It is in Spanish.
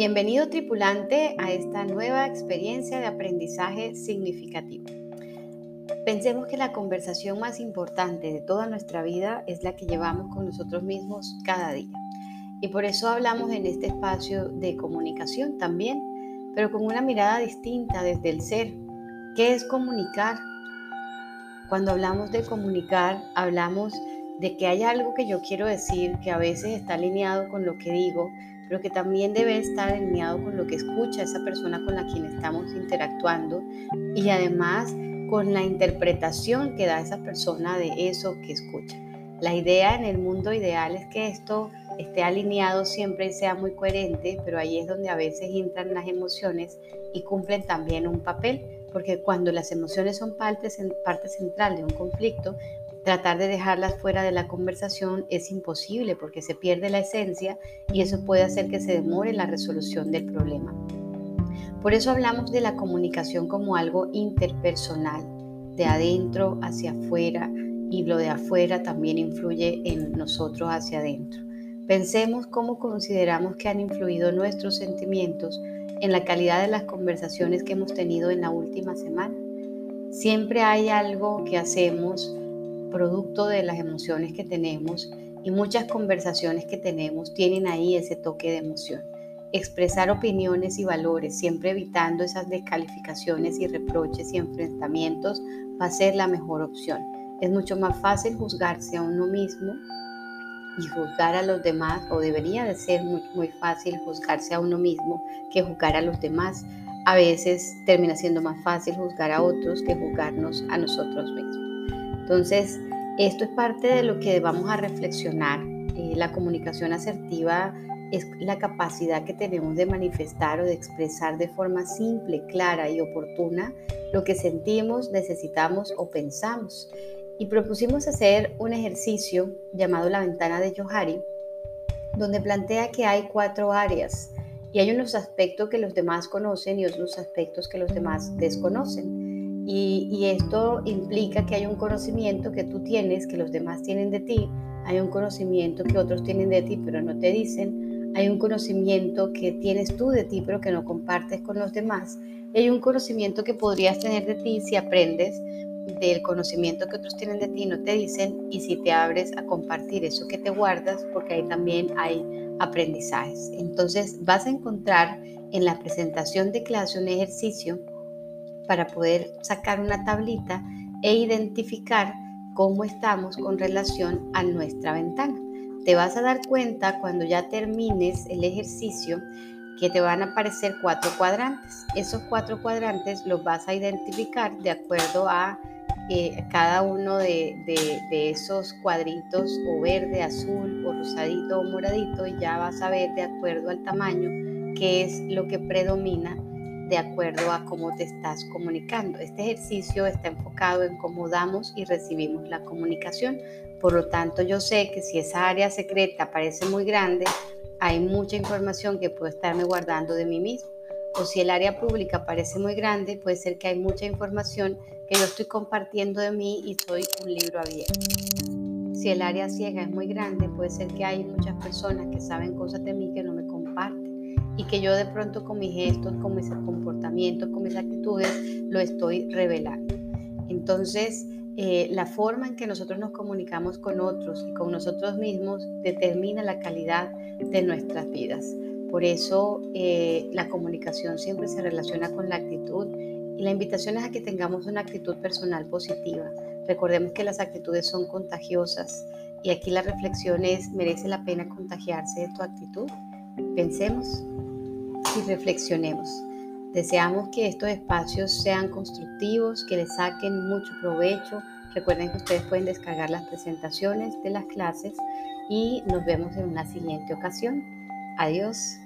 Bienvenido tripulante a esta nueva experiencia de aprendizaje significativo. Pensemos que la conversación más importante de toda nuestra vida es la que llevamos con nosotros mismos cada día. Y por eso hablamos en este espacio de comunicación también, pero con una mirada distinta desde el ser. ¿Qué es comunicar? Cuando hablamos de comunicar, hablamos de que hay algo que yo quiero decir que a veces está alineado con lo que digo, pero que también debe estar alineado con lo que escucha esa persona con la quien estamos interactuando y además con la interpretación que da esa persona de eso que escucha. La idea en el mundo ideal es que esto esté alineado siempre y sea muy coherente, pero ahí es donde a veces entran las emociones y cumplen también un papel, porque cuando las emociones son parte, parte central de un conflicto, Tratar de dejarlas fuera de la conversación es imposible porque se pierde la esencia y eso puede hacer que se demore la resolución del problema. Por eso hablamos de la comunicación como algo interpersonal, de adentro hacia afuera y lo de afuera también influye en nosotros hacia adentro. Pensemos cómo consideramos que han influido nuestros sentimientos en la calidad de las conversaciones que hemos tenido en la última semana. Siempre hay algo que hacemos producto de las emociones que tenemos y muchas conversaciones que tenemos tienen ahí ese toque de emoción. Expresar opiniones y valores, siempre evitando esas descalificaciones y reproches y enfrentamientos, va a ser la mejor opción. Es mucho más fácil juzgarse a uno mismo y juzgar a los demás, o debería de ser muy, muy fácil juzgarse a uno mismo que juzgar a los demás. A veces termina siendo más fácil juzgar a otros que juzgarnos a nosotros mismos. Entonces, esto es parte de lo que vamos a reflexionar. Eh, la comunicación asertiva es la capacidad que tenemos de manifestar o de expresar de forma simple, clara y oportuna lo que sentimos, necesitamos o pensamos. Y propusimos hacer un ejercicio llamado la ventana de Johari, donde plantea que hay cuatro áreas y hay unos aspectos que los demás conocen y otros aspectos que los demás desconocen. Y, esto implica que hay un conocimiento que tú tienes, que los demás tienen de ti, hay un conocimiento que otros tienen de ti, pero no te dicen, hay un conocimiento que tienes tú de ti, pero que no compartes con los demás, y hay un conocimiento que podrías tener de ti si aprendes del conocimiento que otros tienen de ti, no te dicen, y si te abres a compartir eso que te guardas, porque ahí también hay aprendizajes. Entonces vas a encontrar en la presentación de clase un ejercicio para poder sacar una tablita e identificar cómo estamos con relación a nuestra ventana. Te vas a dar cuenta cuando ya termines el ejercicio que te van a aparecer cuatro cuadrantes. Esos cuatro cuadrantes los vas a identificar de acuerdo a eh, cada uno de, de, esos cuadritos o verde, azul o rosadito o moradito ya vas a ver de acuerdo al tamaño qué es lo que predomina de acuerdo a cómo te estás comunicando. Este ejercicio está enfocado en cómo damos y recibimos la comunicación. Por lo tanto, yo sé que si esa área secreta parece muy grande, hay mucha información que puedo estarme guardando de mí mismo. O si el área pública parece muy grande, puede ser que hay mucha información que yo estoy compartiendo de mí y soy un libro abierto. Si el área ciega es muy grande, puede ser que hay muchas personas que saben cosas de mí que no me comparten y que yo de pronto con mis gestos, con mis comportamientos, con mis actitudes, lo estoy revelando. Entonces, eh, la forma en que nosotros nos comunicamos con otros y con nosotros mismos determina la calidad de nuestras vidas. Por eso eh, la comunicación siempre se relaciona con la actitud y la invitación es a que tengamos una actitud personal positiva. Recordemos que las actitudes son contagiosas y aquí la reflexión es, ¿merece la pena contagiarse de tu actitud? Pensemos y reflexionemos. Deseamos que estos espacios sean constructivos, que les saquen mucho provecho. Recuerden que ustedes pueden descargar las presentaciones de las clases y nos vemos en una siguiente ocasión. Adiós.